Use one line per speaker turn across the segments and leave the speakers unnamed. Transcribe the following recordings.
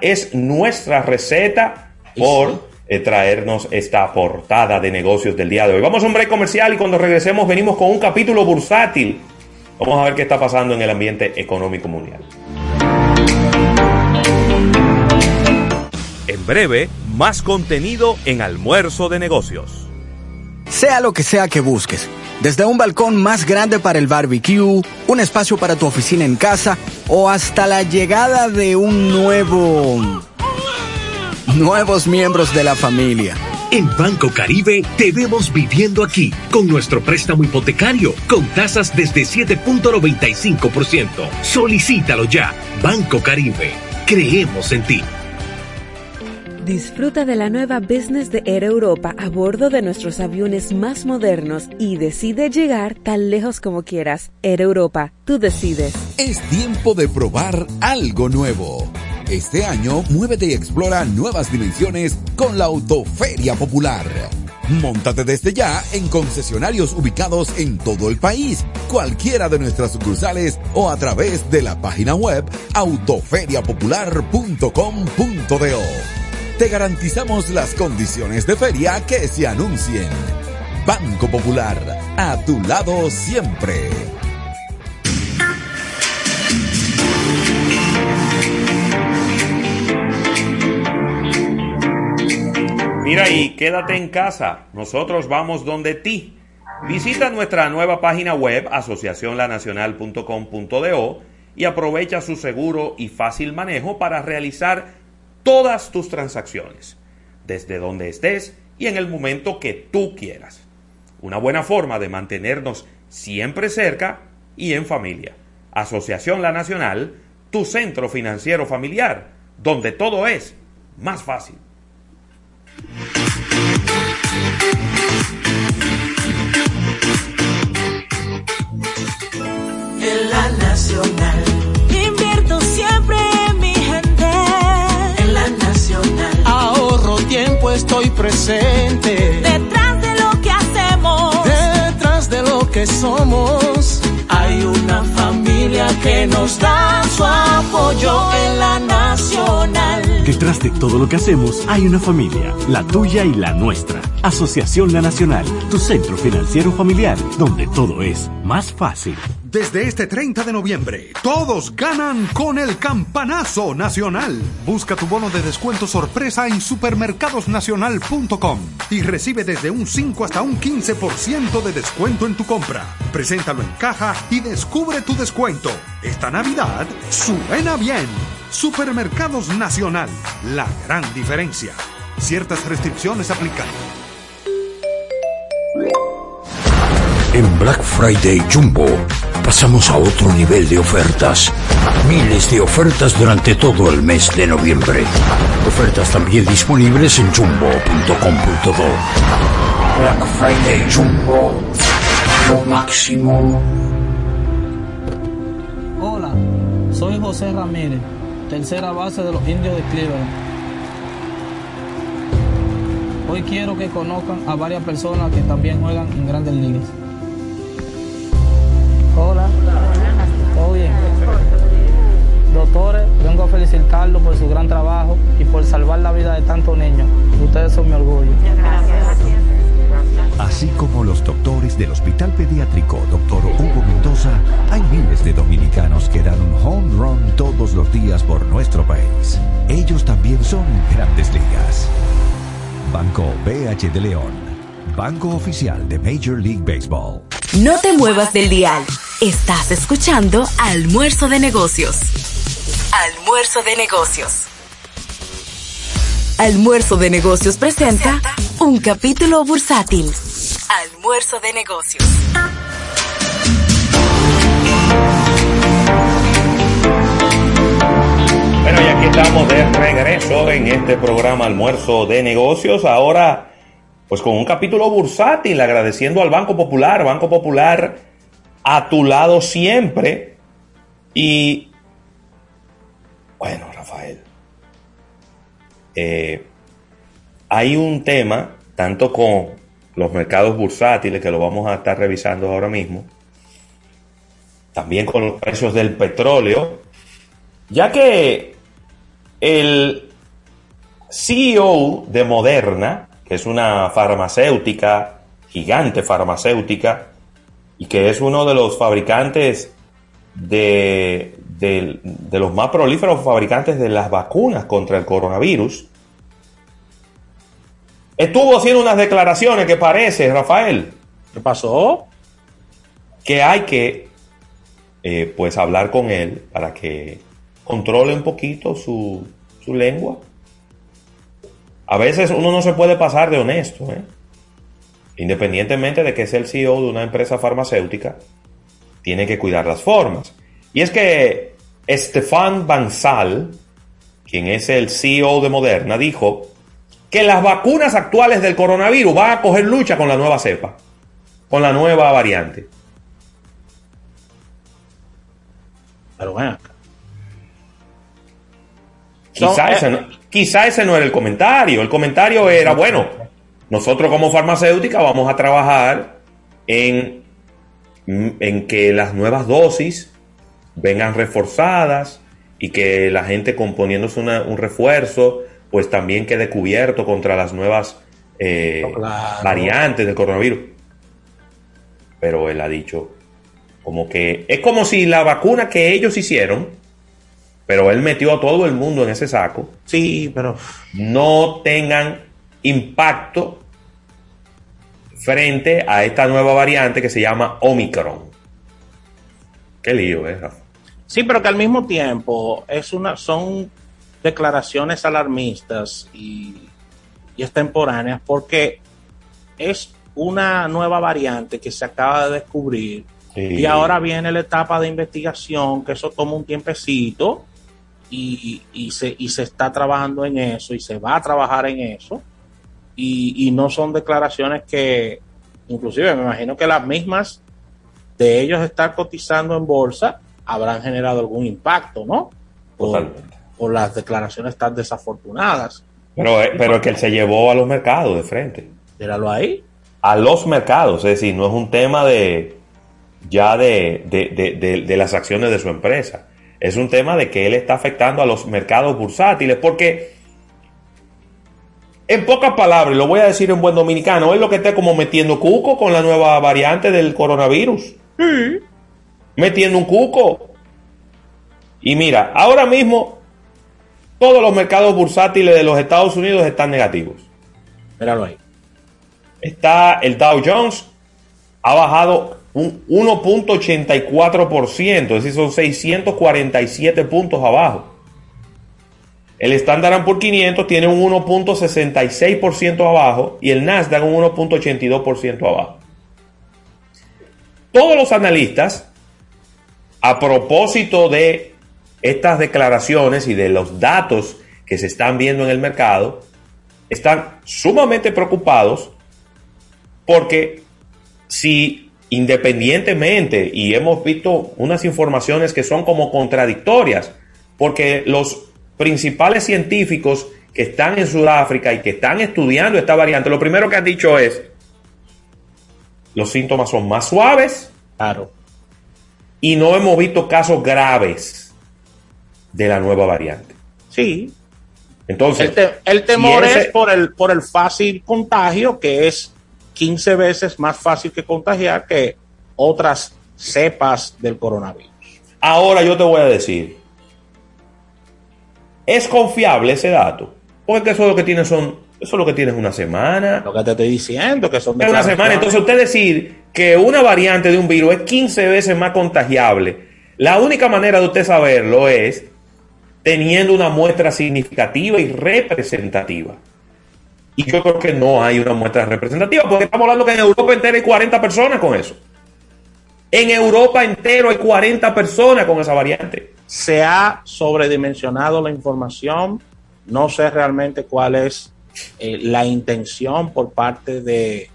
es nuestra receta por eh, traernos esta portada de negocios del día de hoy. Vamos a un break comercial y cuando regresemos venimos con un capítulo bursátil. Vamos a ver qué está pasando en el ambiente económico mundial.
En breve, más contenido en almuerzo de negocios.
Sea lo que sea que busques, desde un balcón más grande para el barbecue, un espacio para tu oficina en casa o hasta la llegada de un nuevo... nuevos miembros de la familia.
En Banco Caribe te vemos viviendo aquí con nuestro préstamo hipotecario con tasas desde 7.95%. Solicítalo ya. Banco Caribe. Creemos en ti.
Disfruta de la nueva business de Air Europa a bordo de nuestros aviones más modernos y decide llegar tan lejos como quieras. Air Europa, tú decides.
Es tiempo de probar algo nuevo. Este año, muévete y explora nuevas dimensiones con la Autoferia Popular. Móntate desde ya en concesionarios ubicados en todo el país, cualquiera de nuestras sucursales o a través de la página web autoferiapopular.com.do te garantizamos las condiciones de feria que se anuncien. Banco Popular, a tu lado siempre.
Mira y quédate en casa, nosotros vamos donde ti. Visita nuestra nueva página web asociacionlanacional.com.do y aprovecha su seguro y fácil manejo para realizar todas tus transacciones, desde donde estés y en el momento que tú quieras. Una buena forma de mantenernos siempre cerca y en familia. Asociación La Nacional, tu centro financiero familiar, donde todo es más fácil.
En la Nacional presente.
Detrás de lo que hacemos,
detrás de lo que somos, hay una familia que nos da su apoyo en la nacional.
Detrás de todo lo que hacemos hay una familia, la tuya y la nuestra. Asociación La Nacional, tu centro financiero familiar, donde todo es más fácil.
Desde este 30 de noviembre, todos ganan con el campanazo nacional. Busca tu bono de descuento sorpresa en supermercadosnacional.com y recibe desde un 5 hasta un 15% de descuento en tu compra. Preséntalo en caja y descubre tu descuento. Esta Navidad suena bien. Supermercados Nacional, la gran diferencia. Ciertas restricciones aplican.
En Black Friday Jumbo pasamos a otro nivel de ofertas. Miles de ofertas durante todo el mes de noviembre. Ofertas también disponibles en jumbo.com.do. Black Friday Jumbo. Lo máximo.
Hola, soy José Ramírez, tercera base de los indios de Cleveland. Hoy quiero que conozcan a varias personas que también juegan en grandes ligas. Hola. ¿Todo bien? Doctores, vengo a felicitarlos por su gran trabajo y por salvar la vida de tantos niños. Ustedes son mi orgullo.
Así como los doctores del Hospital Pediátrico Dr. Hugo Mendoza, hay miles de dominicanos que dan un home run todos los días por nuestro país. Ellos también son grandes ligas. Banco BH de León, banco oficial de Major League Baseball.
No te muevas del dial. Estás escuchando Almuerzo de Negocios. Almuerzo de Negocios. Almuerzo de Negocios presenta un capítulo bursátil. Almuerzo de Negocios.
Bueno, y aquí estamos de regreso en este programa Almuerzo de Negocios. Ahora, pues con un capítulo bursátil, agradeciendo al Banco Popular. Banco Popular a tu lado siempre. Y bueno, Rafael, eh, hay un tema, tanto con los mercados bursátiles, que lo vamos a estar revisando ahora mismo, también con los precios del petróleo, ya que el CEO de Moderna, que es una farmacéutica, gigante farmacéutica, y que es uno de los fabricantes de, de, de los más prolíferos fabricantes de las vacunas contra el coronavirus, estuvo haciendo unas declaraciones que parece, Rafael.
¿Qué pasó?
Que hay que eh, pues hablar con él para que controle un poquito su, su lengua. A veces uno no se puede pasar de honesto, ¿eh? independientemente de que es el CEO de una empresa farmacéutica, tiene que cuidar las formas. Y es que Stefan Bansal, quien es el CEO de Moderna, dijo que las vacunas actuales del coronavirus van a coger lucha con la nueva cepa, con la nueva variante.
Pero bueno.
Quizá, ese no, quizá ese no era el comentario. El comentario era, bueno, nosotros como farmacéutica vamos a trabajar en, en que las nuevas dosis vengan reforzadas y que la gente componiéndose una, un refuerzo pues también quede cubierto contra las nuevas eh,
claro.
variantes del coronavirus. Pero él ha dicho como que es como si la vacuna que ellos hicieron, pero él metió a todo el mundo en ese saco,
Sí, pero
no tengan impacto frente a esta nueva variante que se llama Omicron. Qué lío, ¿eh? Rafa?
sí, pero que al mismo tiempo es una son declaraciones alarmistas y, y extemporáneas porque es una nueva variante que se acaba de descubrir
Sí.
y ahora viene la etapa de investigación que eso toma un tiempecito y, y se, y se está trabajando en eso y se va a trabajar en eso y, y no son declaraciones que inclusive me imagino que las mismas de ellos estar cotizando en bolsa habrán generado algún impacto, ¿no?
Totalmente.
Por las declaraciones tan desafortunadas.
Pero, eh, pero que él se llevó a los mercados de frente.
Míralo ahí.
A los mercados, es decir, no es un tema de ya de, de, de- de- de las acciones de su empresa. Es un tema de que él está afectando a los mercados bursátiles porque, en pocas palabras, lo voy a decir en buen dominicano, es lo que está como metiendo cuco con la nueva variante del coronavirus. Metiendo un cuco. Y mira, ahora mismo todos los mercados bursátiles de los Estados Unidos están negativos.
Míralo ahí.
Está el Dow Jones, ha bajado un 1.84%, es decir, son 647 puntos abajo. El Standard Poor's 500 tiene un 1.66% abajo y el Nasdaq un 1.82% abajo. Todos los analistas, a propósito de estas declaraciones y de los datos que se están viendo en el mercado, están sumamente preocupados porque si independientemente, y hemos visto unas informaciones que son como contradictorias, porque los principales científicos que están en Sudáfrica y que están estudiando esta variante, lo primero que han dicho es, los síntomas son más suaves
Claro.
y no hemos visto casos graves de la nueva variante.
Sí.
Entonces,
El, te- el temor
ese-
es por el, por el fácil contagio, que es 15 veces más fácil que contagiar que otras cepas del coronavirus.
Ahora yo te voy a decir, ¿es confiable ese dato? Porque eso lo que tiene son, eso lo que tiene es una semana.
Lo que te estoy diciendo, que son
Es una semana. Entonces usted decir que una variante de un virus es 15 veces más contagiable, la única manera de usted saberlo es teniendo una muestra significativa y representativa. Y yo creo que no hay una muestra representativa, porque estamos hablando que en Europa entera hay 40 personas con eso. En Europa entero hay 40 personas con esa variante.
se ha sobredimensionado la información. No sé realmente cuál es eh, la intención por parte de,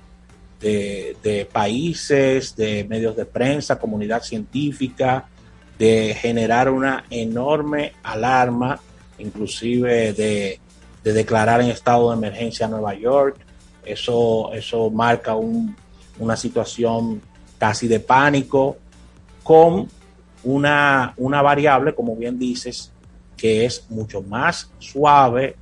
países, de medios de prensa, comunidad científica, de generar una enorme alarma, inclusive de, de declarar en estado de emergencia a Nueva York. Eso, eso marca un- una situación casi de pánico con una, una variable, como bien dices, que es mucho más suave,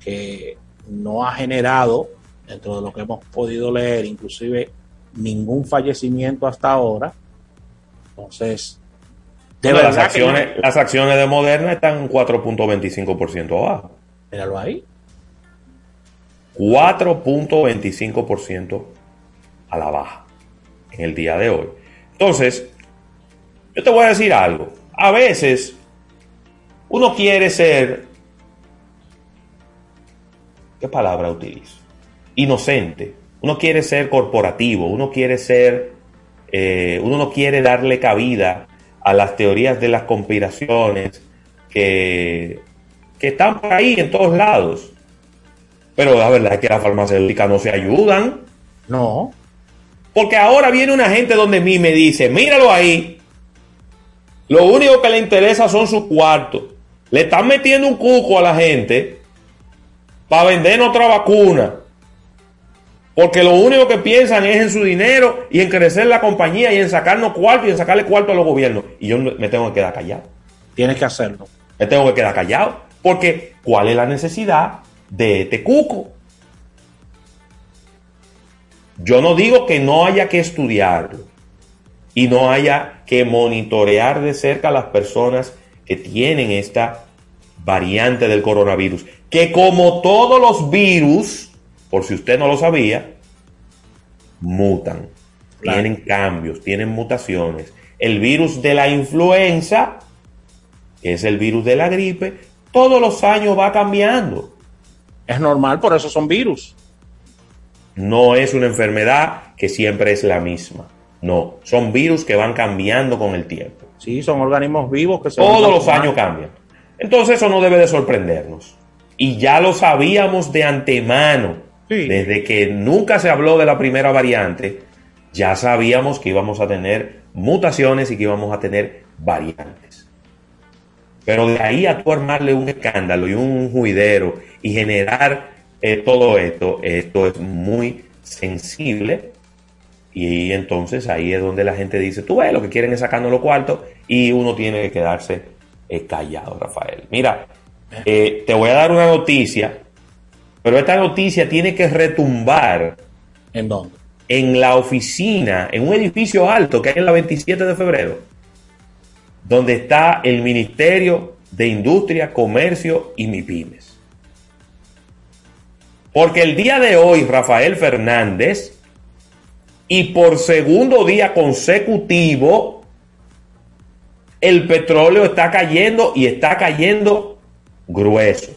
que no ha generado, dentro de lo que hemos podido leer, inclusive ningún fallecimiento hasta ahora. Entonces,
de las, acciones, las acciones de Moderna están 4.25% abajo.
Míralo ahí.
4.25% a la baja en el día de hoy. Entonces, yo te voy a decir algo. A veces uno quiere ser, ¿qué palabra utilizo? Inocente. Uno quiere ser corporativo, uno quiere ser, eh, uno no quiere darle cabida a las teorías de las conspiraciones que, que están por ahí en todos lados. Pero la verdad es que las farmacéuticas no se ayudan.
No.
Porque ahora viene una gente donde mí me dice, míralo ahí. Lo único que le interesa son sus cuartos. Le están metiendo un cuco a la gente para vender otra vacuna. Porque lo único que piensan es en su dinero y en crecer la compañía y en sacarnos cuartos y en sacarle cuarto a los gobiernos. Y yo me tengo que quedar callado.
Tienes que hacerlo.
Me tengo que quedar callado. Porque, ¿cuál es la necesidad de este cuco? Yo no digo que no haya que estudiarlo y no haya que monitorear de cerca a las personas que tienen esta variante del coronavirus, que como todos los virus, por si usted no lo sabía, mutan, tienen cambios, tienen mutaciones. El virus de la influenza, que es el virus de la gripe, todos los años va cambiando.
Es normal, por eso son virus.
No es una enfermedad que siempre es la misma. No, son virus que van cambiando con el tiempo.
Sí, son organismos vivos que
se Todos los años cambian. Entonces eso no debe de sorprendernos. Y ya lo sabíamos de antemano. Desde que nunca se habló de la primera variante, ya sabíamos que íbamos a tener mutaciones y que íbamos a tener variantes. Pero de ahí a tu armarle un escándalo y un juidero y generar eh, todo esto, esto es muy sensible y entonces ahí es donde la gente dice, tú ves, lo que quieren es sacarnos los cuartos y uno tiene que quedarse eh, callado, Rafael. Mira, eh, te voy a dar una noticia, pero esta noticia tiene que retumbar.
¿En dónde?
En la oficina, en un edificio alto que hay en la 27 de febrero, donde está el Ministerio de Industria, Comercio y MIPIMES. Porque el día de hoy, Rafael Fernández, y por segundo día consecutivo el petróleo está cayendo y está cayendo grueso.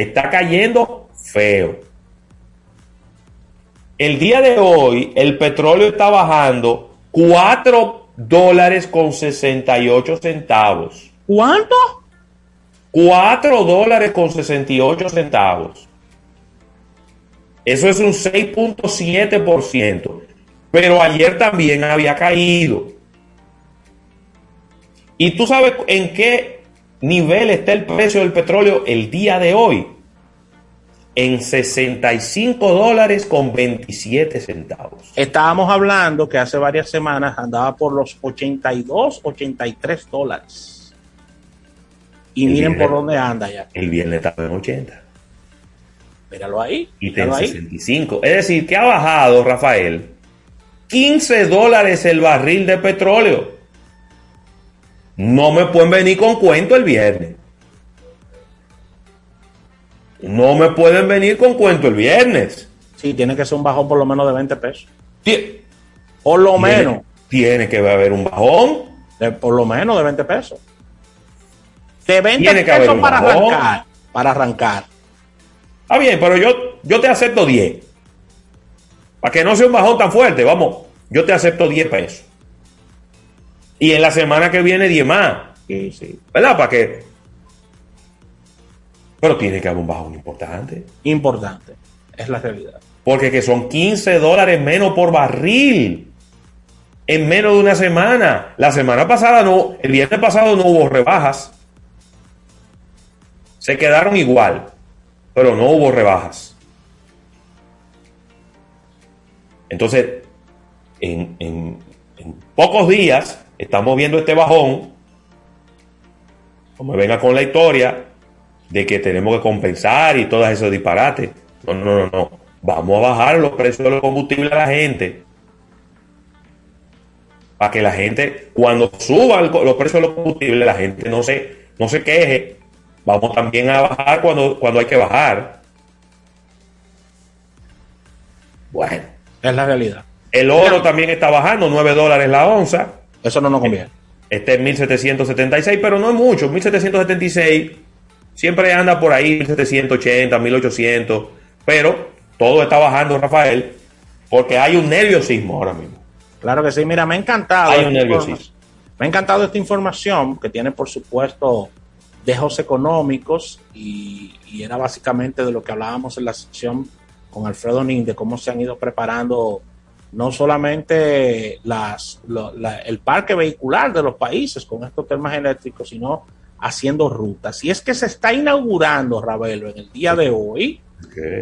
Está cayendo feo. El día de hoy el petróleo está bajando 4 dólares con 68 centavos.
¿Cuánto?
4 dólares con 68 centavos. Eso es un 6.7%. Pero ayer también había caído. ¿Y tú sabes en qué nivel está el precio del petróleo el día de hoy? En 65 dólares con 27 centavos.
Estábamos hablando que hace varias semanas andaba por los 82, 83 dólares. Y miren por dónde anda ya.
El viernes estaba en 80.
Míralo ahí.
Y en 65. Es decir, que ha bajado, Rafael, 15 dólares el barril de petróleo. No me pueden venir con cuento el viernes. No me pueden venir con cuento el viernes.
Sí, tiene que ser un bajón por lo menos de 20 pesos. por lo menos.
Tiene que haber un bajón.
De, por lo menos de 20 pesos. De 20 pesos para arrancar. Para arrancar.
Ah, bien, pero yo, yo te acepto 10. Para que no sea un bajón tan fuerte, vamos, yo te acepto 10 pesos. Y en la semana que viene 10 más.
Sí, sí.
¿Verdad? Para que... Pero tiene que haber un bajón importante.
Importante. Es la realidad.
Porque que son 15 dólares menos por barril. En menos de una semana. La semana pasada no, el viernes pasado no hubo rebajas. Se quedaron igual pero no hubo rebajas. Entonces, en, pocos días estamos viendo este bajón No me venga con la historia de que tenemos que compensar y todas esos disparates. No, no, no, no. Vamos a bajar los precios de los combustibles a la gente. Para que la gente, cuando suban los precios de los combustibles, la gente no se, no se queje. Vamos también a bajar cuando, cuando hay que bajar. Bueno.
Es la realidad.
El oro también está bajando, 9 dólares la onza.
Eso no nos conviene.
Este es 1776, pero no es mucho. 1776 siempre anda por ahí, 1780, 1800. Pero todo está bajando, Rafael, porque hay un nerviosismo ahora mismo.
Claro que sí, mira, me ha encantado.
Hay un nerviosismo.
Me ha encantado esta información que tiene, por supuesto, dejos económicos y, y era básicamente de lo que hablábamos en la sección con Alfredo Nin, de cómo se han ido preparando no solamente las, lo- la- el parque vehicular de los países con estos temas eléctricos, sino haciendo rutas. Y es que se está inaugurando, Ravelo, en el día de hoy,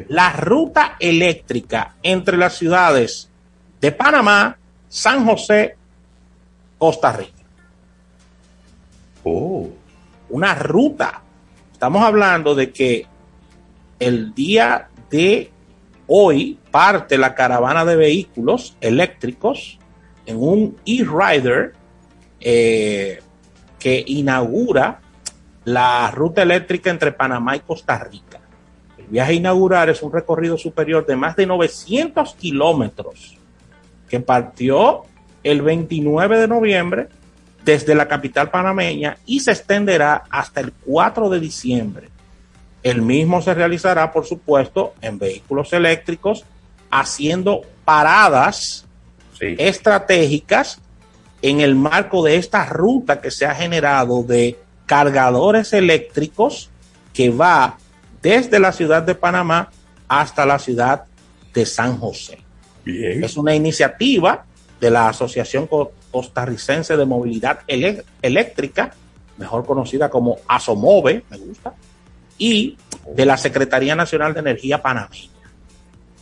la ruta eléctrica entre las ciudades de Panamá, San José, Costa Rica.
Oh.
Una ruta. Estamos hablando de que el día de hoy parte la caravana de vehículos eléctricos en un e-rider eh, que inaugura la ruta eléctrica entre Panamá y Costa Rica. El viaje inaugural es un recorrido superior de más de 900 kilómetros que partió el 29 de noviembre desde la capital panameña y se extenderá hasta el 4 de diciembre. El mismo se realizará, por supuesto, en vehículos eléctricos, haciendo paradas estratégicas en el marco de esta ruta que se ha generado de cargadores eléctricos que va desde la ciudad de Panamá hasta la ciudad de San José. Es una iniciativa de la Asociación Co- Costarricense de Movilidad Eléctrica, mejor conocida como ASOMOVE, me gusta, y de la Secretaría Nacional de Energía Panameña.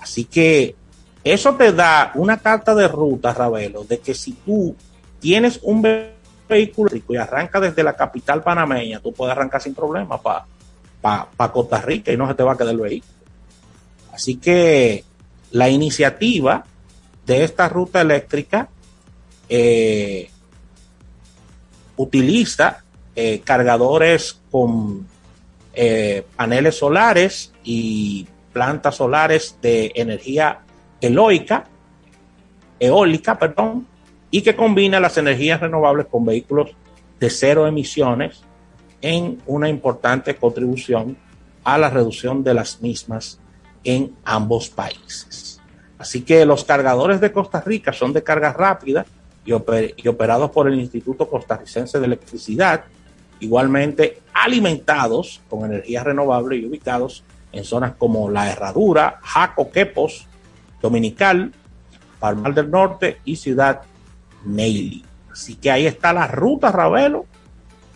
Así que eso te da una carta de ruta, Ravelo, de que si tú tienes un ve- vehículo y arranca desde la capital panameña, tú puedes arrancar sin problema para pa, Costa Rica y no se te va a quedar el vehículo. Así que la iniciativa de esta ruta eléctrica eh, utiliza eh, cargadores con eh, paneles solares y plantas solares de energía eólica, eólica, perdón, y que combina las energías renovables con vehículos de cero emisiones en una importante contribución a la reducción de las mismas en ambos países. Así que los cargadores de Costa Rica son de carga rápida y, oper- y operados por el Instituto Costarricense de Electricidad, igualmente alimentados con energía renovable y ubicados en zonas como La Herradura, Jaco, Quepos, Dominical, Palmar del Norte y Ciudad Neily. Así que ahí está la ruta, Ravelo.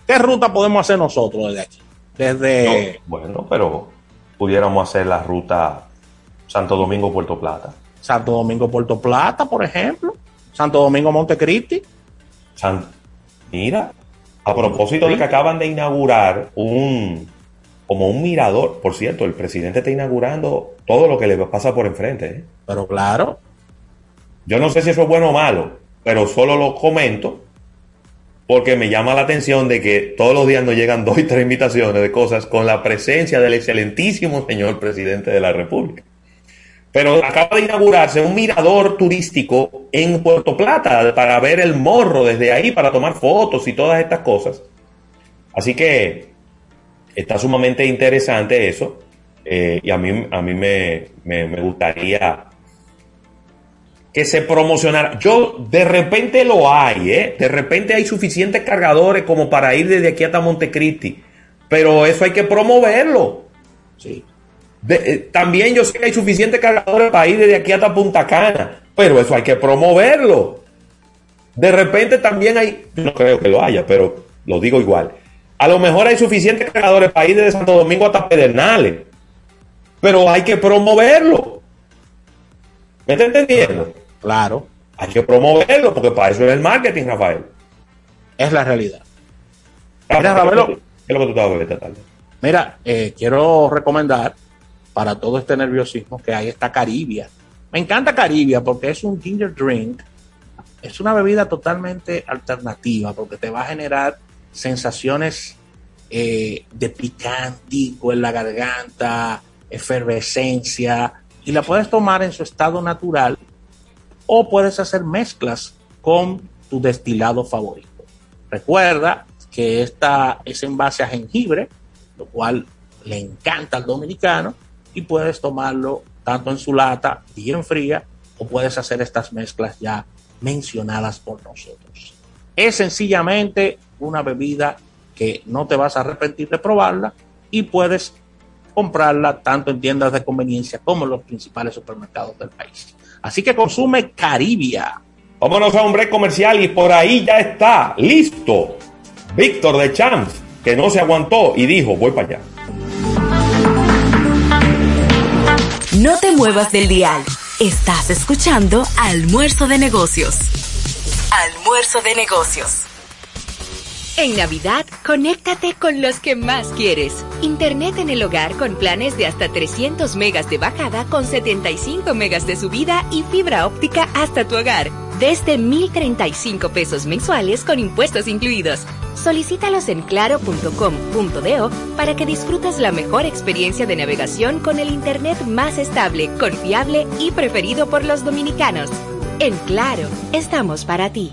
¿Qué ruta podemos hacer nosotros desde aquí? Desde...
No, bueno, pero pudiéramos hacer la ruta Santo Domingo-Puerto Plata.
Santo Domingo, Puerto Plata, por ejemplo. Santo Domingo, Montecristi.
San- Mira, a propósito de que acaban de inaugurar un como un mirador, por cierto, el presidente está inaugurando todo lo que le pasa por enfrente. ¿eh?
Pero claro.
Yo no sé si eso es bueno o malo, pero solo lo comento porque me llama la atención de que todos los días nos llegan dos y tres invitaciones de cosas con la presencia del excelentísimo señor presidente de la República. Pero acaba de inaugurarse un mirador turístico en Puerto Plata para ver el morro desde ahí, para tomar fotos y todas estas cosas. Así que está sumamente interesante eso. eh, y a mí, a mí me, me- me gustaría que se promocionara. Yo, de repente lo hay, ¿eh? De repente hay suficientes cargadores como para ir desde aquí hasta Montecristi. Pero eso hay que promoverlo.
Sí.
De- eh, también yo sé que hay suficientes cargadores para ir desde aquí hasta Punta Cana, pero eso hay que promoverlo. De repente también hay, yo no creo que lo haya, pero lo digo igual. A lo mejor hay suficientes cargadores para ir desde Santo Domingo hasta Pedernales, pero hay que promoverlo. ¿Me está entendiendo?
Claro.
Hay que promoverlo, porque para eso es el marketing, Rafael.
Es la realidad.
Mira,
Ravelo.
¿Qué es lo que tú beber esta tarde?
Mira, eh, quiero recomendar para todo este nerviosismo que hay esta Caribia. Me encanta Caribia porque es un ginger drink. Es una bebida totalmente alternativa porque te va a generar sensaciones eh, de picantico en la garganta, efervescencia, y la puedes tomar en su estado natural o puedes hacer mezclas con tu destilado favorito. Recuerda que esta es en base a jengibre, lo cual le encanta al dominicano y puedes tomarlo tanto en su lata bien fría o puedes hacer estas mezclas ya mencionadas por nosotros. Es sencillamente una bebida que no te vas a arrepentir de probarla y puedes comprarla tanto en tiendas de conveniencia como en los principales supermercados del país. Así que consume Caribia.
Vámonos a un break comercial y por ahí ya está, listo. Víctor de Champs, que no se aguantó y dijo, voy para allá.
No te muevas del dial. Estás escuchando Almuerzo de Negocios. Almuerzo de Negocios. En Navidad, conéctate con los que más quieres. Internet en el hogar con planes de hasta 300 megas de bajada con 75 megas de subida y fibra óptica hasta tu hogar. Desde 1,035 pesos mensuales con impuestos incluidos. Solicítalos en claro.com.do para que disfrutes la mejor experiencia de navegación con el Internet más estable, confiable y preferido por los dominicanos. En Claro, estamos para ti.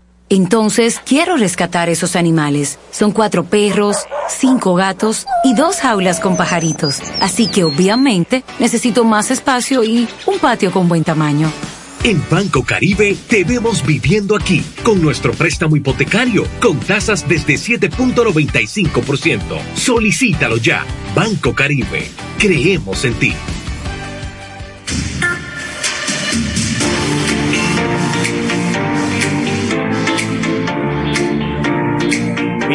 Entonces, quiero rescatar esos animales. Son cuatro perros, cinco gatos y dos jaulas con pajaritos. Así que obviamente necesito más espacio y un patio con buen tamaño.
En Banco Caribe te vemos viviendo aquí con nuestro préstamo hipotecario con tasas desde 7.95%. Solicítalo ya. Banco Caribe. Creemos en ti.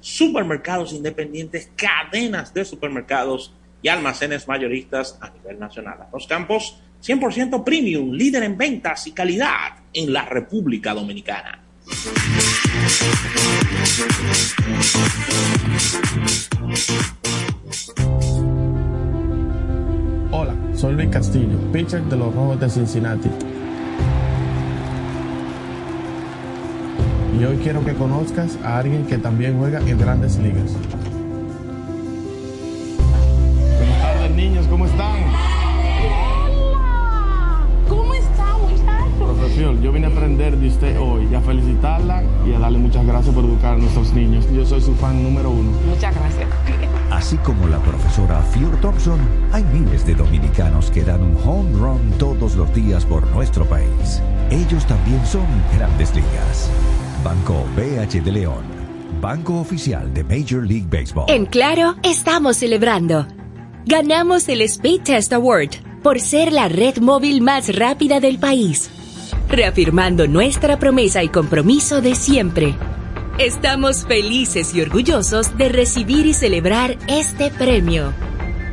supermercados independientes, cadenas de supermercados y almacenes mayoristas a nivel nacional. Los campos 100% premium, líder en ventas y calidad en la República Dominicana.
Hola, soy Luis Castillo, pitcher de los Rojos de Cincinnati. Y hoy quiero que conozcas a alguien que también juega en grandes ligas. Buenas tardes, niños, ¿cómo están?
¿Cómo está?
Profesor, yo vine a aprender de usted hoy y a felicitarla y a darle muchas gracias por educar a nuestros niños. Yo soy su fan número uno.
Muchas gracias.
Así como la profesora Fior Thompson, hay miles de dominicanos que dan un home run todos los días por nuestro país. Ellos también son grandes ligas. Banco BH de León, banco oficial de Major League Baseball.
En Claro, estamos celebrando. Ganamos el Speed Test Award por ser la red móvil más rápida del país, reafirmando nuestra promesa y compromiso de siempre. Estamos felices y orgullosos de recibir y celebrar este premio.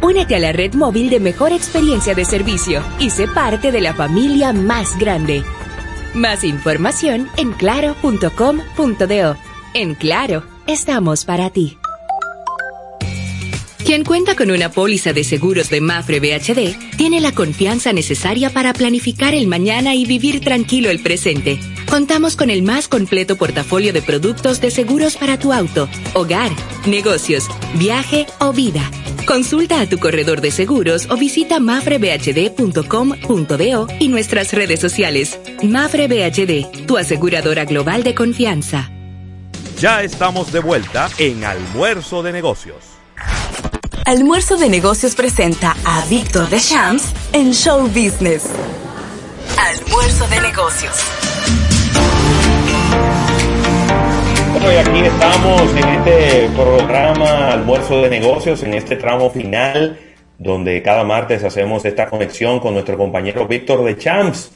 Únete a la red móvil de mejor experiencia de servicio y sé parte de la familia más grande. Más información en claro.com.do. En Claro, estamos para ti. Quien cuenta con una póliza de seguros de Mafre BHD tiene la confianza necesaria para planificar el mañana y vivir tranquilo el presente. Contamos con el más completo portafolio de productos de seguros para tu auto, hogar, negocios, viaje o vida. Consulta a tu corredor de seguros o visita mafrebhd.com.do y nuestras redes sociales. Mafre BHD, tu aseguradora global de confianza.
Ya estamos de vuelta en Almuerzo de Negocios.
Almuerzo de Negocios presenta a Víctor de en Show Business. Almuerzo de Negocios.
Bueno, y aquí estamos en este programa Almuerzo de Negocios, en este tramo final, donde cada martes hacemos esta conexión con nuestro compañero Víctor de Champs,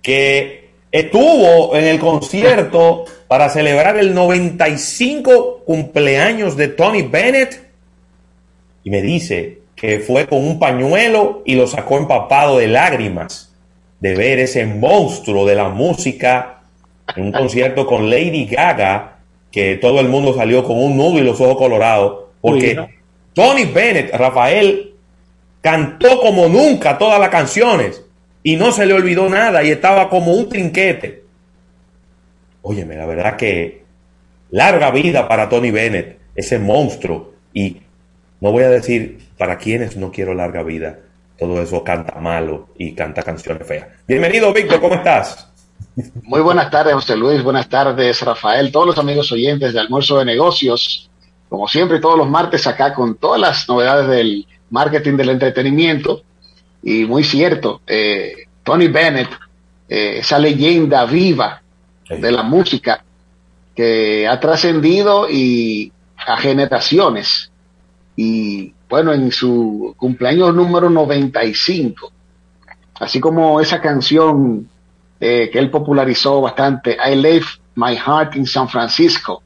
que estuvo en el concierto para celebrar el 95 cumpleaños de Tony Bennett y me dice que fue con un pañuelo y lo sacó empapado de lágrimas de ver ese monstruo de la música en un concierto con Lady Gaga, que todo el mundo salió con un nudo y los ojos colorados, porque Tony Bennett, Rafael, cantó como nunca todas las canciones y no se le olvidó nada y estaba como un trinquete. Óyeme, la verdad que larga vida para Tony Bennett, ese monstruo. Y no voy a decir para quienes no quiero larga vida, todo eso canta malo y canta canciones feas. Bienvenido, Víctor, ¿cómo estás?
Muy buenas tardes, José Luis. Buenas tardes, Rafael. Todos los amigos oyentes de Almuerzo de Negocios. Como siempre, todos los martes acá con todas las novedades del marketing del entretenimiento. Y muy cierto, eh, Tony Bennett, eh, esa leyenda viva de la música que ha trascendido y a generaciones. Y bueno, en su cumpleaños número 95, así como esa canción eh, que él popularizó bastante, I Left My Heart in San Francisco.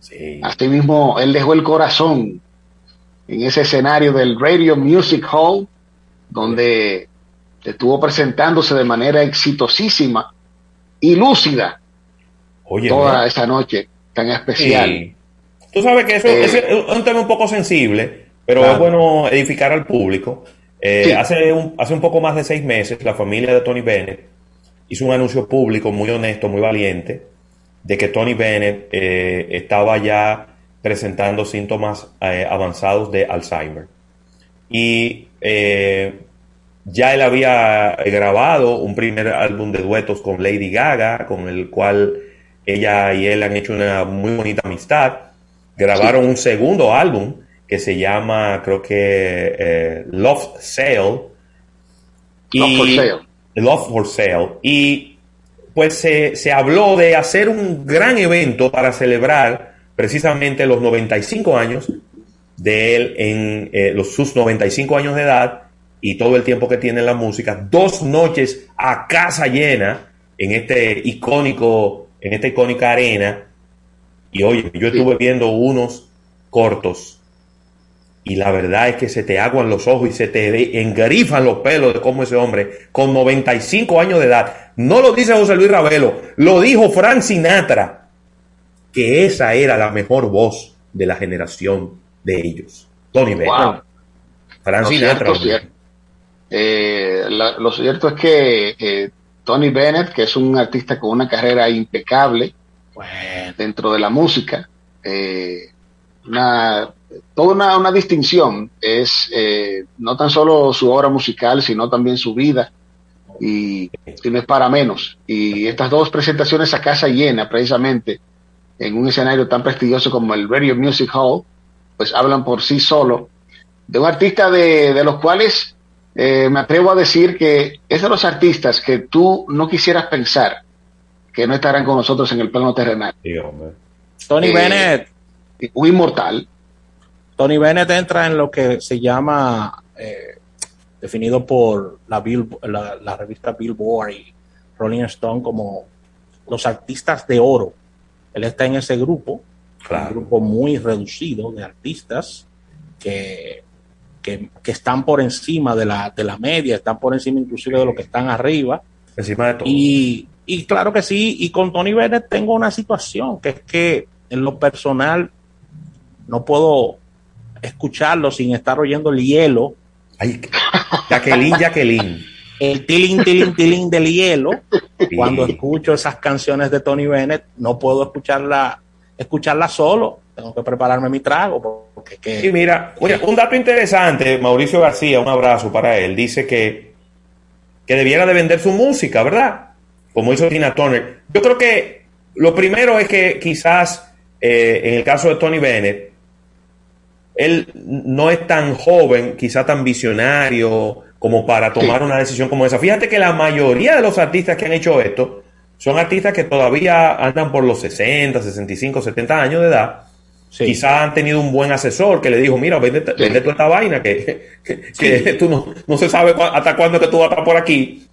Sí.
Asimismo, él dejó el corazón en ese escenario del Radio Music Hall, donde estuvo presentándose de manera exitosísima y lúcida
Oye,
toda esa noche tan especial.
Sí. Tú sabes que eso
Eh,
ese es un tema un poco sensible, pero
Claro.
es bueno edificar al público. Eh,
Sí.
hace, un, hace un poco más de seis meses, la familia de Tony Bennett hizo un anuncio público muy honesto, muy valiente, de que Tony Bennett eh, estaba ya presentando síntomas eh, avanzados de Alzheimer. Y eh, ya él había grabado un primer álbum de duetos con Lady Gaga, con el cual ella y él han hecho una muy bonita amistad. Grabaron un segundo álbum que se llama, creo que Love Sale.
Love for Sale.
Love for Sale. Y pues se, se habló de hacer un gran evento para celebrar precisamente los 95 años de él en eh, los, sus 95 años de edad y todo el tiempo que tiene en la música, dos noches a casa llena en este icónico, en esta icónica arena. Y oye, yo estuve viendo unos cortos y la verdad es que se te aguan los ojos y se te engrifan los pelos de cómo ese hombre, con 95 años de edad, no lo dice José Luis Ravelo, lo dijo Frank Sinatra, que esa era la mejor voz de la generación de ellos. Tony Bennett.
Wow.
Frank
Lo
Sinatra.
cierto, cierto. Eh, la- lo cierto es que eh, Tony Bennett, que es un artista con una carrera impecable dentro de la música, eh, una, toda una, una distinción es eh, no tan solo su obra musical, sino también su vida, y, y no es para menos. Y estas dos presentaciones a casa llena, precisamente, en un escenario tan prestigioso como el Radio Music Hall, pues hablan por sí solo de un artista de, de los cuales eh, me atrevo a decir que es de los artistas que tú no quisieras pensar que no estarán con nosotros en el plano terrenal.
Tony
Eh,
Bennett.
Un inmortal.
Tony Bennett entra en lo que se llama, eh, definido por la, Bill- la, la revista Billboard y Rolling Stone como los artistas de oro. Él está en ese grupo, un grupo muy reducido de artistas que que, que están por encima de la, de la media, están por encima inclusive de lo que están arriba.
Encima de todo.
Y, y claro que sí, y con Tony Bennett tengo una situación, que es que en lo personal no puedo escucharlo sin estar oyendo el hielo.
Ay, Jacqueline, Jacqueline.
El tilín, tilín, tilín del hielo. Cuando escucho esas canciones de Tony Bennett, no puedo escucharla, escucharla solo. Tengo que prepararme mi trago. Porque que,
Sí, mira, oye, un dato interesante, Mauricio García, un abrazo para él, dice que, que debiera de vender su música, ¿verdad? Como hizo Tina Turner. Yo creo que lo primero es que quizás eh, en el caso de Tony Bennett, él no es tan joven, quizá tan visionario como para tomar una decisión como esa. Fíjate que la mayoría de los artistas que han hecho esto son artistas que todavía andan por los 60, 65, 70 años de edad. Quizá han tenido un buen asesor que le dijo, mira, vende, vende toda esta vaina que, que, que tú no, no se sabe hasta cuándo que tú vas a estar por aquí.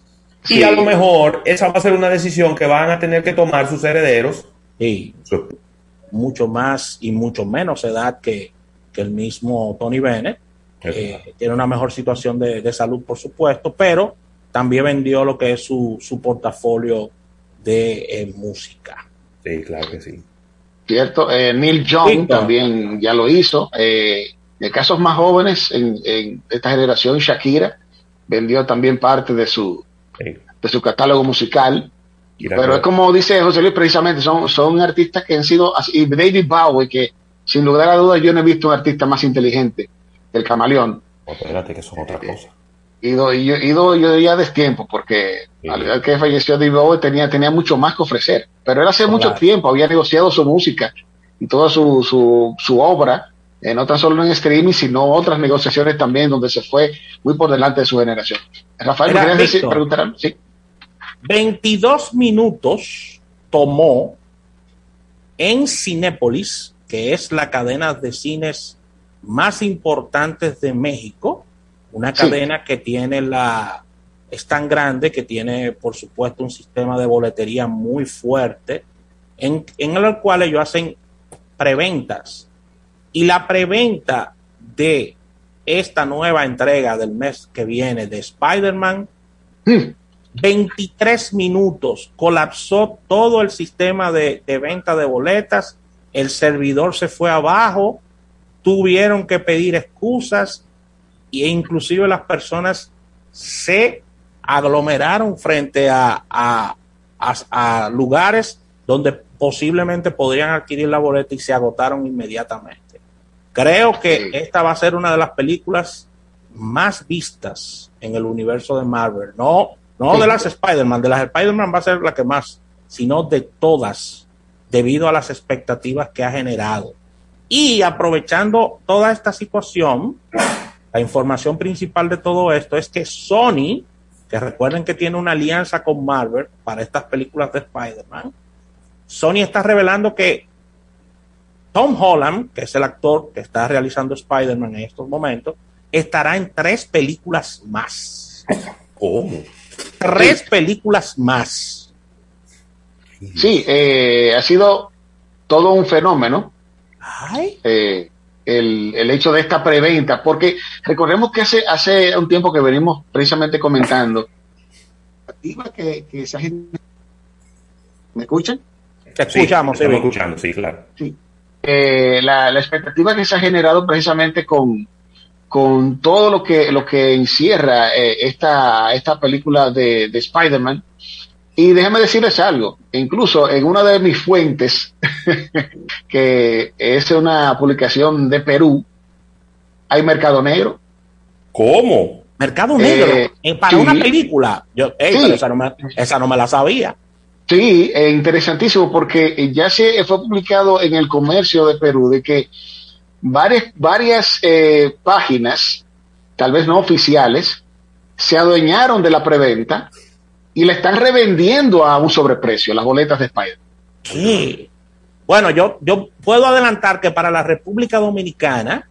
Y
Sí.
a lo mejor esa va a ser una decisión que van a tener que tomar sus herederos.
Sí. mucho más y mucho menos edad que, que el mismo Tony Bennett. Eh, tiene una mejor situación de, de salud, por supuesto, pero también vendió lo que es su, su portafolio de eh, música.
Sí, claro que sí.
Cierto, eh, Neil Young también ya lo hizo. Eh, de casos más jóvenes, en, en esta generación, Shakira vendió también parte de su, de su catálogo musical. Pero es como dice José Luis, precisamente, son, son artistas que han sido, así- y David Bowie, que sin lugar a dudas yo no he visto un artista más inteligente que el camaleón.
Oh, espérate, que eso es otra cosa.
Ido, yo, ido, yo diría destiempo, porque al igual que falleció David Bowie tenía, tenía mucho más que ofrecer. Pero él hace mucho
Claro.
tiempo había negociado su música y toda su, su, su obra, eh, no tan solo en streaming, sino otras negociaciones también, donde se fue muy por delante de su generación. Rafael, ¿me decir- preguntar algo? Sí.
22 minutos tomó en Cinépolis, que es la cadena de cines más importantes de México, una
Sí.
cadena que tiene la es tan grande que tiene por supuesto un sistema de boletería muy fuerte en, en el cual ellos hacen preventas y la preventa de esta nueva entrega del mes que viene de Spider-Man 23 minutos, colapsó todo el sistema de, de venta de boletas, el servidor se fue abajo, tuvieron que pedir excusas e inclusive las personas se aglomeraron frente a, a- a- a lugares donde posiblemente podrían adquirir la boleta y se agotaron inmediatamente. Creo que esta va a ser una de las películas más vistas en el universo de Marvel. No, no de las Spider-Man, de las Spider-Man va a ser la que más, sino de todas, debido a las expectativas que ha generado. Y aprovechando toda esta situación, la información principal de todo esto es que Sony, que recuerden que tiene una alianza con Marvel para estas películas de Spider-Man, Sony está revelando que Tom Holland, que es el actor que está realizando Spider-Man en estos momentos, estará en tres películas más.
¿Cómo?
Tres películas más.
Sí, eh, ha sido todo un fenómeno eh, el, el hecho de esta preventa, porque recordemos que hace, hace un tiempo que venimos precisamente comentando que, que se ha gen- ¿Me escuchan?
Te escuchamos,
sí, escuchando, sí, claro.
Eh, la, la expectativa que se ha generado precisamente con, con todo lo que, lo que encierra eh, esta, esta película de, de Spider-Man. Y déjame decirles algo, incluso en una de mis fuentes, que es una publicación de Perú, hay mercado negro.
¿Cómo?
Mercado Negro,
Eh,
eh, para
sí.
una película. Yo,
Sí.
pero esa no, me, esa no me la sabía.
Sí, eh, interesantísimo, porque ya se fue publicado en el comercio de Perú de que varias, varias eh, páginas, tal vez no oficiales, se adueñaron de la preventa y le están revendiendo a un sobreprecio las boletas de Spider.
Sí. Bueno, yo, yo puedo adelantar que para la República Dominicana,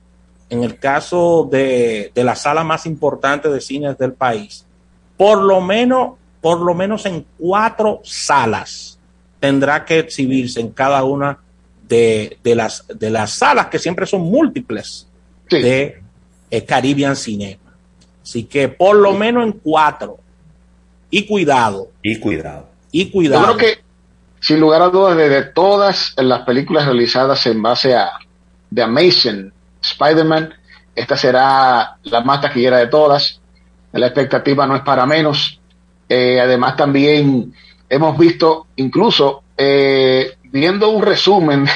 en el caso de, de la sala más importante de cines del país, por lo menos, por lo menos en cuatro salas tendrá que exhibirse en cada una de, de las, de las salas que siempre son múltiples de eh, Caribbean Cinema. Así que por lo menos en cuatro. Y cuidado.
Y cuidado.
Y cuidado.
Yo creo que, sin lugar a dudas, de, todas las películas realizadas en base a The Amazing Spider-Man, esta será la más taquillera de todas. La expectativa no es para menos. Eh, además, también hemos visto, incluso eh, viendo un resumen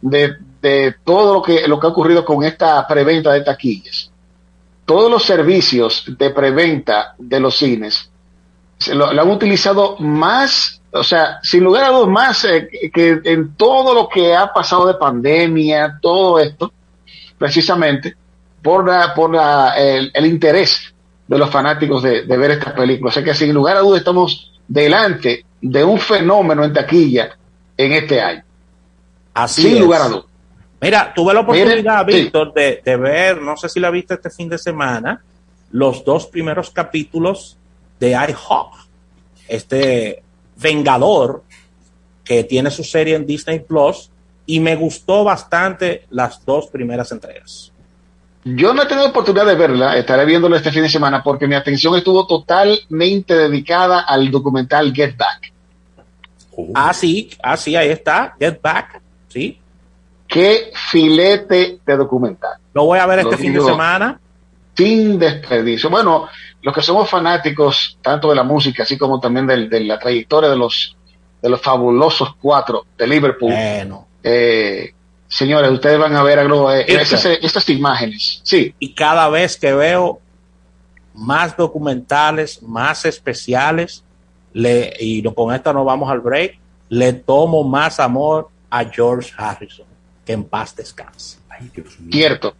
de, de, todo lo que, lo que ha ocurrido con esta preventa de taquillas, todos los servicios de preventa de los cines lo, han utilizado más, o sea, sin lugar a dudas, más eh, que en todo lo que ha pasado de pandemia, todo esto, precisamente por, la, por la, el, el, interés de los fanáticos de, de ver esta película. O sea que sin lugar a dudas estamos delante de un fenómeno en taquilla en este año.
Así
sin
es.
lugar a dudas.
Mira, tuve la oportunidad, Víctor, sí. de, de, ver, no sé si la viste este fin de semana, los dos primeros capítulos de iHawk, este Vengador que tiene su serie en Disney Plus, y me gustó bastante las dos primeras entregas.
Yo no he tenido oportunidad de verla, estaré viéndola este fin de semana porque mi atención estuvo totalmente dedicada al documental Get Back.
Uh. Ah, sí, ah, sí, ahí está, Get Back, sí.
Qué filete de documental.
Lo voy a ver Lo este fin de semana.
Sin desperdicio. Bueno, los que somos fanáticos tanto de la música, así como también de, de la trayectoria de los, de los fabulosos cuatro de Liverpool.
Bueno.
Eh, señores, ustedes van a ver algo, eh, estas, estas imágenes. Sí.
Y cada vez que veo más documentales, más especiales, le, y con esto nos vamos al break, le tomo más amor a George Harrison, que en paz descanse.
Ay, Cierto.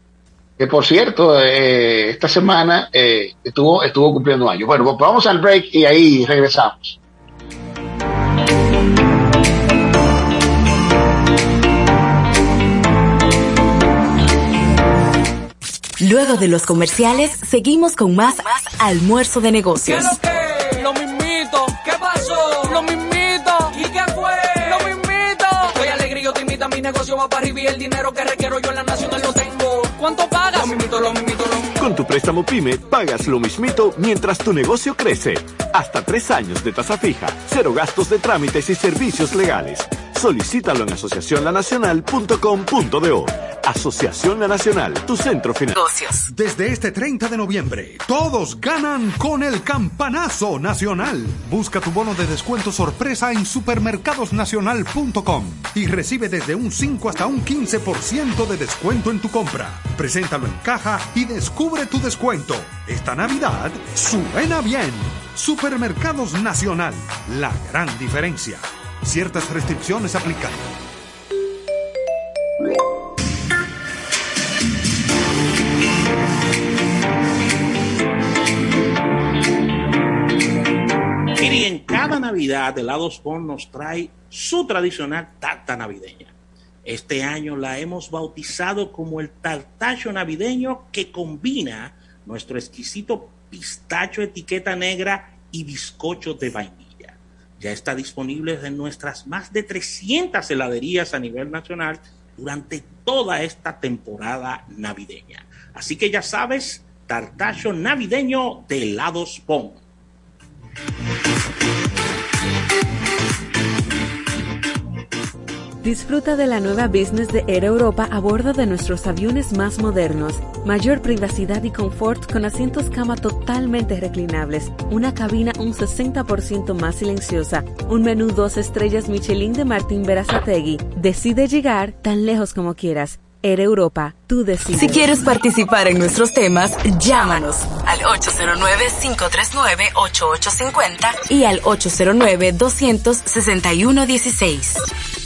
Que por cierto, eh, esta semana eh, estuvo, estuvo cumpliendo años. Bueno, pues vamos al break y ahí regresamos.
Luego de los comerciales, seguimos con más, más almuerzo de negocios.
Negocio va para arriba y el dinero que requiero yo en la nacional lo tengo. ¿Cuánto pagas? Lo mismito, lo mismito, lo mismito.
Con tu préstamo PYME, pagas lo mismito mientras tu negocio crece. Hasta tres años de tasa fija, cero gastos de trámites y servicios legales. Solicítalo en asociacionlanacional.com.do. Asociación La Nacional, tu centro financiero.
Desde este 30 de noviembre, todos ganan con el campanazo nacional. Busca tu bono de descuento sorpresa en supermercadosnacional.com y recibe desde un 5 hasta un 15% de descuento en tu compra. Preséntalo en caja y descubre tu descuento. Esta Navidad suena bien. Supermercados Nacional, la gran diferencia. Ciertas restricciones aplican.
Y en cada Navidad, Helados Pon nos trae su tradicional tarta navideña. Este año la hemos bautizado como el tartacho navideño que combina nuestro exquisito pistacho etiqueta negra y bizcocho de vainilla. Ya está disponible en nuestras más de 300 heladerías a nivel nacional durante toda esta temporada navideña. Así que ya sabes, tartacho navideño de helados Pon.
Disfruta de la nueva business de Air Europa a bordo de nuestros aviones más modernos. Mayor privacidad y confort con asientos cama totalmente reclinables, una cabina un 60% más silenciosa, un menú dos estrellas Michelin de Martín Berazategui. Decide llegar tan lejos como quieras. Air Europa, tú decides.
Si quieres participar en nuestros temas, llámanos al 809-539-8850 y al 809-261-16.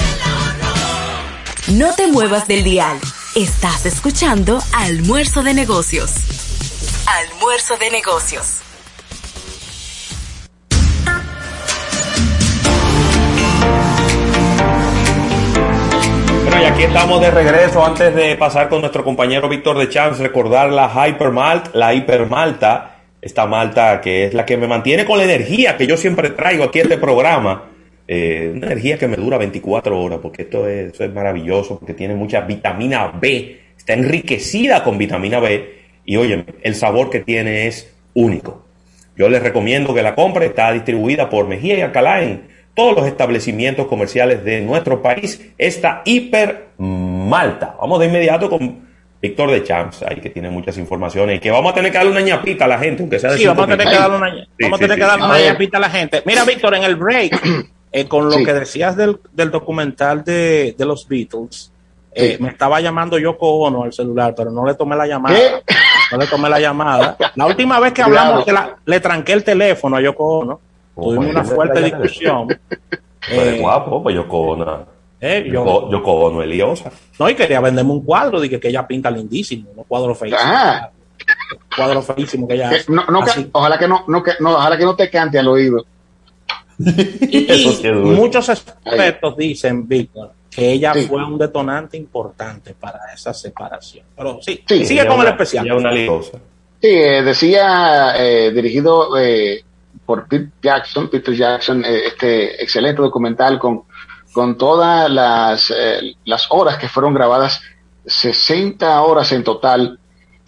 No te muevas del dial. Estás escuchando Almuerzo de Negocios.
Almuerzo de negocios.
Bueno, y aquí estamos de regreso. Antes de pasar con nuestro compañero Víctor de Chance, recordar la Hypermalt, la Hypermalta, esta malta que es la que me mantiene con la energía que yo siempre traigo aquí a este programa. Eh, una energía que me dura 24 horas, porque esto es, esto es maravilloso, porque tiene mucha vitamina B, está enriquecida con vitamina B y oye, el sabor que tiene es único. Yo les recomiendo que la compre, está distribuida por Mejía y Alcalá en todos los establecimientos comerciales de nuestro país, esta hiper malta. Vamos de inmediato con Víctor de Champs, ahí que tiene muchas informaciones y que vamos a tener que darle una ñapita a la gente, aunque sea de
Sí, vamos a tener que darle una,
Sí,
vamos a
sí,
tener
sí.
que darle una llamita a la gente. Mira, Víctor, en el break, eh, con lo
Sí.
que decías del, del documental de, de los Beatles, eh,
Sí.
me estaba llamando Yoko Ono al celular, pero no le tomé la llamada.
¿Qué?
No le tomé la llamada. La última vez que hablamos, que la- le tranqué el teléfono a Yoko Ono.
Oh,
Tuvimos una fuerte discusión. Eh,
guapo, pues Yoko Ono.
eh, yo-
Yoko, Yoko Ono es liosa.
no, y quería venderme un cuadro, dije que ella pinta lindísimo, un cuadro feísimo.
Ah.
Un cuadro feísimo que ella hace.
no, no,
Así.
ca- ojalá que no, no, que- no, ojalá que no te cante al oído.
Y
Eso sí es duro.
muchos expertos dicen, Víctor, que ella
Sí.
fue un detonante importante para esa separación. Pero sí,
Sí,
sigue con el
una-
especial.
ella una.
Sí, eh, decía, eh, dirigido eh, por Pete Jackson, Peter Jackson, eh, este excelente documental con, con todas las, eh, las horas que fueron grabadas, 60 horas en total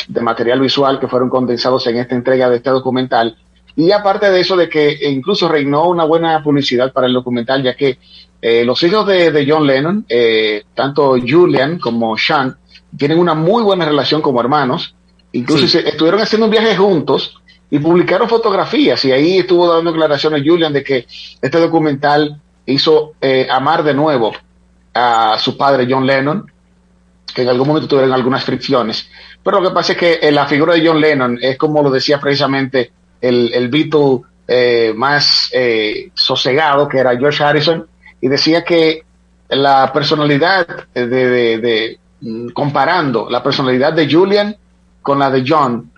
de material visual que fueron condensados en esta entrega de este documental. Y aparte de eso, de que incluso reinó una buena publicidad para el documental, ya que eh, los hijos de, de John Lennon, eh, tanto Julian como Sean, tienen una muy buena relación como hermanos. Incluso
Sí.
se- estuvieron haciendo un viaje juntos y publicaron fotografías. Y ahí estuvo dando declaraciones Julian de que este documental hizo eh, amar de nuevo a su padre John Lennon, que en algún momento tuvieron algunas fricciones. Pero lo que pasa es que eh, la figura de John Lennon es como lo decía precisamente el, el Beatle eh, más eh, sosegado, que era George Harrison, y decía que la personalidad de, de- de- mm, comparando la personalidad de Julian con la de John,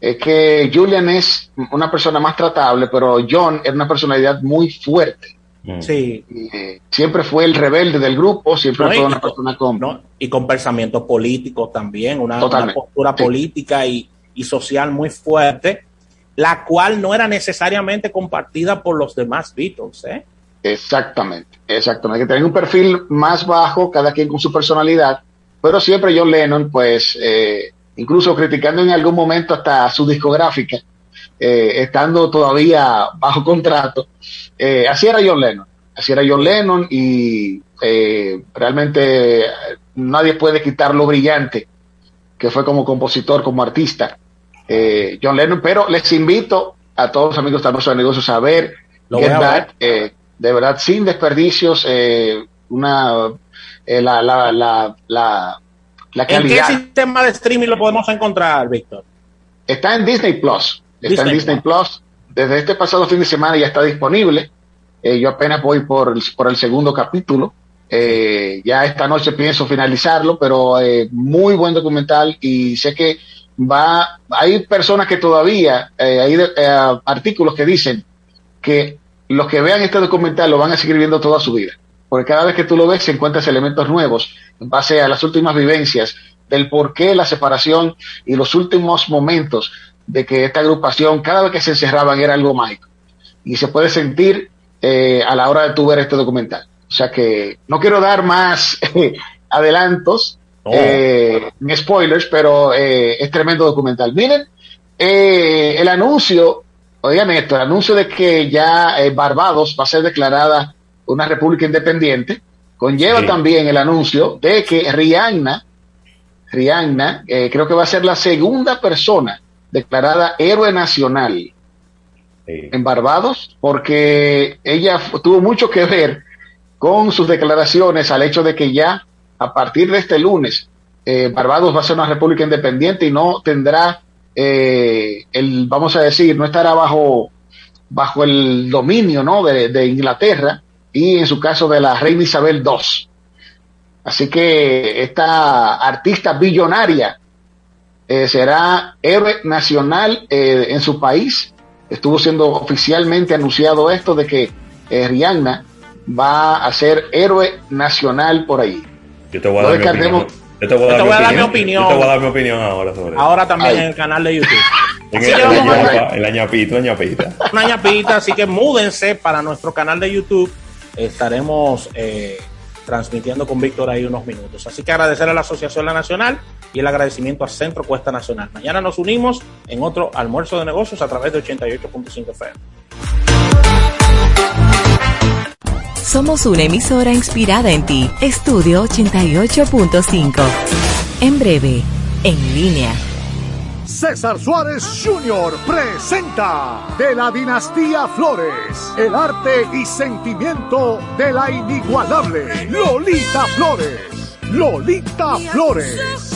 es que Julian es una persona más tratable, pero John es una personalidad muy fuerte.
Sí.
Eh, siempre fue el rebelde del grupo, siempre
No,
fue
y-
una persona con...
¿no? Y con pensamiento político también, una, postura
Sí.
política y, y social muy fuerte, la cual no era necesariamente compartida por los demás Beatles. ¿eh?
Exactamente, exactamente. Que tenían un perfil más bajo, cada quien con su personalidad, pero siempre John Lennon, pues, eh, incluso criticando en algún momento hasta su discográfica, eh, estando todavía bajo contrato, eh, así era John Lennon, así era John Lennon y eh, realmente nadie puede quitar lo brillante que fue como compositor, como artista, eh, John Lennon, pero les invito a todos los amigos de de negocios a ver
Lo
Get
ver.
eh, de verdad, sin desperdicios, eh, una, eh, la, la, la, la, la
¿En qué
calidad.
sistema de streaming lo podemos encontrar, Víctor?
Está en Disney Plus. Está en
Disney
Disney Plus. Desde este pasado fin de semana ya está disponible. Eh, yo apenas voy por el, por el segundo capítulo. Eh, ya esta noche pienso finalizarlo, pero eh, muy buen documental y sé que va. Hay personas que todavía, eh, hay eh, artículos que dicen que los que vean este documental lo van a seguir viendo toda su vida. Porque cada vez que tú lo ves encuentras elementos nuevos en base a las últimas vivencias del por qué la separación y los últimos momentos de que esta agrupación, cada vez que se encerraban, era algo mágico. Y se puede sentir eh, a la hora de tú ver este documental. O sea que no quiero dar más eh, adelantos, eh, spoilers, pero eh, es tremendo documental. Miren, eh, el anuncio, oigan esto, el anuncio de que ya eh, Barbados va a ser declarada una república independiente, conlleva
Sí.
también el anuncio de que Rihanna, Rihanna, creo que va a ser la segunda persona declarada héroe nacional en Barbados, porque ella tuvo mucho que ver con sus declaraciones al hecho de que ya a partir de este lunes eh, Barbados va a ser una república independiente y no tendrá eh, el, vamos a decir, no estará bajo bajo el dominio ¿no? de, Inglaterra y en su caso de la reina Isabel II. Así que esta artista billonaria eh, será héroe nacional eh, en su país. Estuvo siendo oficialmente anunciado esto de que Rihanna va a ser héroe nacional por ahí.
Yo te voy a
No
dar mi opinión. Yo te voy a
te
dar,
voy a dar
mi
mi
opinión.
opinión.
Yo te voy a dar mi opinión ahora sobre eso.
Ahora también
Ay.
en el canal de YouTube.
En el,
que vamos a-
ñapa, en la ñapita, en la ñapita.
una ñapita, así que múdense para nuestro canal de YouTube. Estaremos eh, transmitiendo con Víctor ahí unos minutos. Así que agradecer a la Asociación La Nacional y el agradecimiento a Centro Cuesta Nacional. Mañana nos unimos en otro almuerzo de negocios a través de 88.5 FM.
Somos una emisora inspirada en ti. Estudio 88.5. En breve, en línea.
César Suárez Jr. presenta de la dinastía Flores, el arte y sentimiento de la inigualable Lolita Flores. Lolita Flores,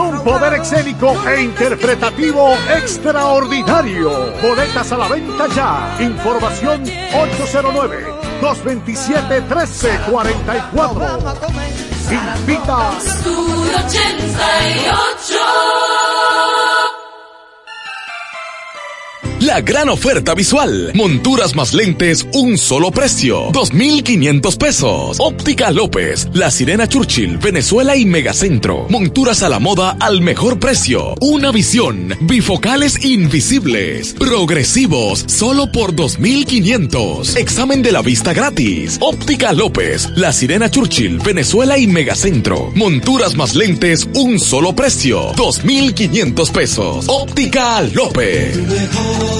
un poder escénico e interpretativo extraordinario. Boletas a la venta ya. Información 809 227 1344. Invita.
La gran oferta visual. Monturas más lentes, un solo precio. 2,500 pesos. Óptica López, La Sirena Churchill, Venezuela y Megacentro. Monturas a la moda al mejor precio. Una visión. Bifocales invisibles. Progresivos, solo por 2,500. Examen de la vista gratis. Óptica López, La Sirena Churchill, Venezuela y Megacentro. Monturas más lentes, un solo precio. 2,500 pesos. Óptica López.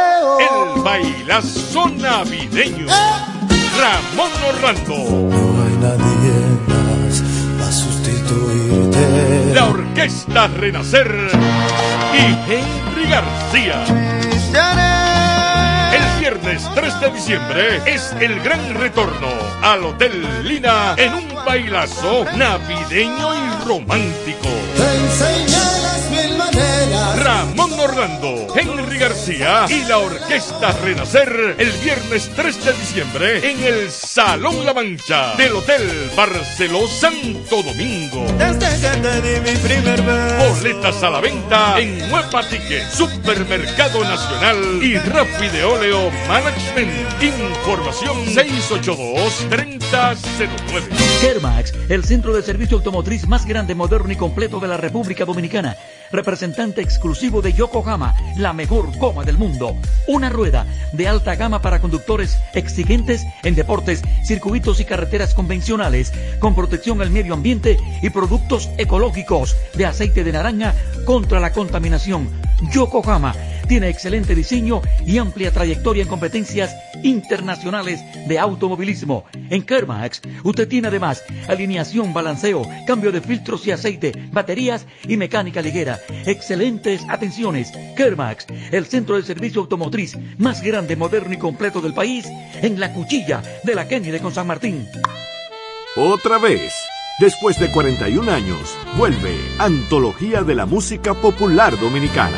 El bailazo navideño. Ramón Orlando.
No hay nadie más para sustituirte.
La Orquesta Renacer y Henry García. El viernes 3 de diciembre es el gran retorno al Hotel Lina en un bailazo navideño y romántico.
Te
Ramón Orlando, Henry García y la Orquesta Renacer el viernes 3 de diciembre en el Salón La Mancha del Hotel Barceló Santo Domingo.
Desde que te di mi primer beso.
Boletas a la venta en Nueva Ticket, Supermercado Nacional y Rapide Oleo Management. Información 682-3009.
Kermax, el centro de servicio automotriz más grande, moderno y completo de la República Dominicana. Representante exclusivo de Yokohama, la mejor goma del mundo. Una rueda de alta gama para conductores exigentes en deportes, circuitos y carreteras convencionales, con protección al medio ambiente y productos ecológicos de aceite de naranja contra la contaminación. Yokohama tiene excelente diseño y amplia trayectoria en competencias internacionales de automovilismo. En Kermax, usted tiene además alineación, balanceo, cambio de filtros y aceite, baterías y mecánica ligera. Excelentes atenciones. Kermax, el centro de servicio automotriz más grande, moderno y completo del país, en la cuchilla de la Kennedy con San Martín.
Otra vez, después de 41 años, vuelve Antología de la Música Popular Dominicana.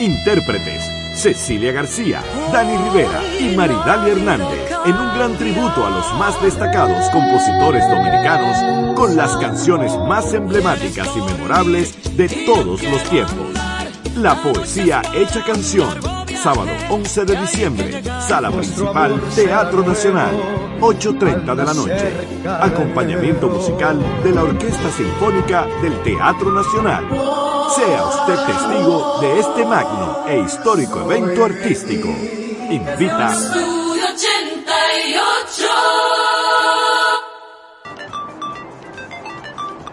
Intérpretes, Cecilia García, Dani Rivera y Maridalia Hernández en un gran tributo a los más destacados compositores dominicanos con las canciones más emblemáticas y memorables de todos los tiempos. La poesía hecha canción. Sábado 11 de diciembre, Sala Principal, Teatro Nacional, 8.30 de la noche. Acompañamiento musical de la Orquesta Sinfónica del Teatro Nacional. Sea usted testigo de este magno e histórico evento artístico. Invita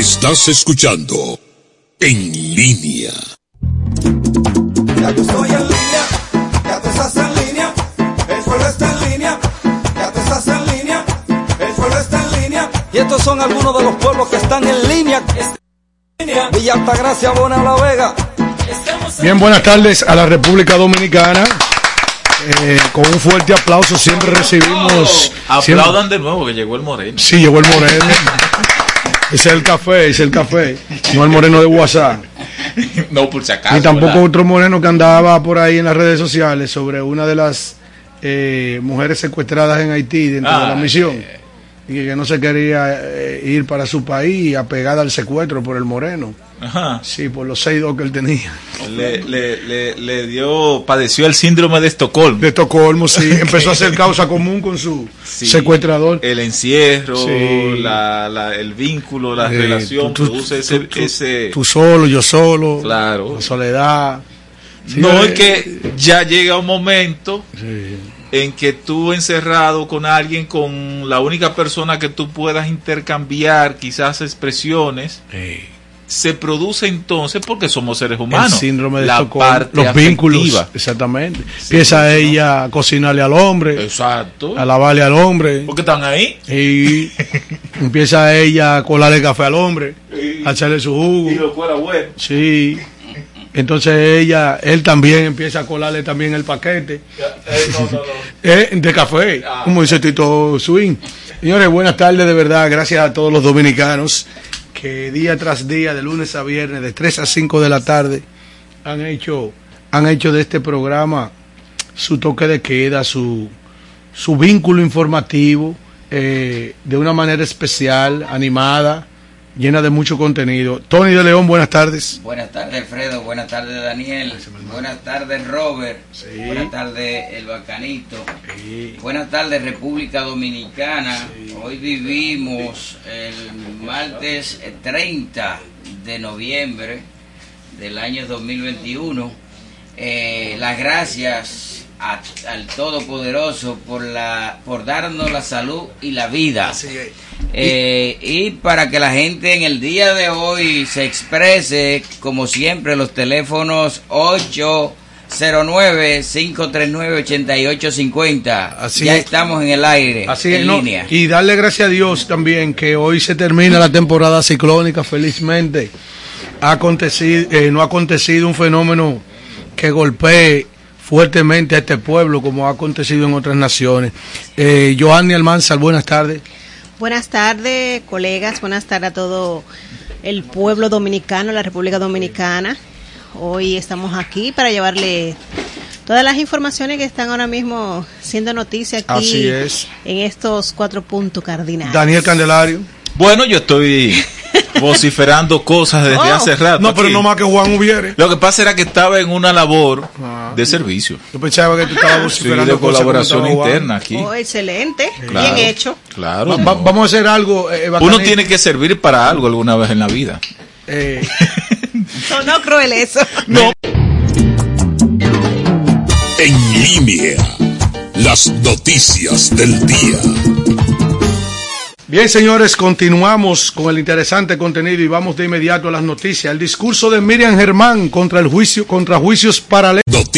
Estás escuchando En línea.
Ya yo estoy en línea, ya tú estás en línea, el pueblo está en línea, ya tú estás en línea, el pueblo está en línea.
Y estos son algunos de los pueblos que están en línea. Villa Altagracia, Bona La Vega.
Bien, buenas tardes a la República Dominicana. Eh, con un fuerte aplauso siempre recibimos.
Aplaudan de nuevo que llegó el moreno.
Sí, llegó el moreno. Es el café, es el café. No el moreno de WhatsApp.
No, por si acaso.
Ni tampoco
¿verdad?
otro moreno que andaba por ahí en las redes sociales sobre una de las eh, mujeres secuestradas en Haití dentro de la misión. Y que, que no se quería eh, ir para su país apegada al secuestro por el moreno.
Ajá.
Sí, por los seis dos que él tenía.
Le, le, le, le dio, padeció el síndrome de Estocolmo.
De Estocolmo, sí. Empezó a hacer causa común con su
Sí.
secuestrador.
El encierro,
Sí.
la, la- el vínculo, la
Eh,
relación,
tú- tú-
produce ese,
tú-
ese...
Tú solo, yo solo.
Claro.
La soledad. Sí,
no es que ya llega un momento en que tú encerrado con alguien, con la única persona que tú puedas intercambiar quizás expresiones, se produce entonces porque somos seres humanos.
El síndrome de
la
Estocolmo,
parte
los vínculos,
afectiva.
exactamente. Empieza ella a cocinarle al hombre,
Exacto.
a lavarle al hombre.
Porque están ahí.
Y empieza ella a colarle café al hombre, a echarle su jugo.
Y lo fuera bueno.
Sí. Entonces ella, él también empieza a colarle también el paquete eh, de café, como dice Tito Swing. Señores, buenas tardes de verdad, gracias a todos los dominicanos que día tras día, de lunes a viernes, de 3 a 5 de la tarde, han hecho, han hecho de este programa su toque de queda, su, su vínculo informativo, eh, de una manera especial, animada, llena de mucho contenido. Tony de León, buenas tardes.
Buenas tardes, Alfredo. Buenas tardes, Daniel. Buenas tardes, Robert. Buenas tardes, El Bacanito. Buenas tardes, República Dominicana. Hoy vivimos el martes 30 de noviembre del año 2021. Eh, las gracias a- al Todopoderoso por, la, por darnos la salud y la vida. Eh, y para que la gente en el día de hoy se exprese, como siempre, los teléfonos 809-539-8850.
Así
ya
es.
estamos en el aire,
Así es,
en
¿no?
línea.
Y darle gracias a Dios también que hoy se termina la temporada ciclónica, felizmente. Ha acontecido, eh, no ha acontecido un fenómeno que golpee fuertemente a este pueblo como ha acontecido en otras naciones. Eh, Joanny Almanzar, buenas tardes.
Buenas tardes, colegas. Buenas tardes a todo el pueblo dominicano, la República Dominicana. Hoy estamos aquí para llevarle todas las informaciones que están ahora mismo siendo noticia aquí
Así es.
en estos cuatro puntos cardinales.
Daniel Candelario.
Bueno, yo estoy vociferando cosas desde
Oh.
hace rato.
No, pero
aquí.
no más que Juan hubiere.
Lo que pasa era que estaba en una labor de servicio.
Yo pensaba que tú estabas
Sí,
vociferando
de colaboración interna aquí.
Oh, excelente,
Claro.
bien hecho.
Claro.
Va- va- vamos a hacer algo. eh,
Uno tiene que servir para algo alguna vez en la vida.
Eh,
No, no cruel eso.
No.
En línea, las noticias del día.
Bien, señores, continuamos con el interesante contenido y vamos de inmediato a las noticias. El discurso de Miriam Germán contra el juicio, contra juicios paralelos.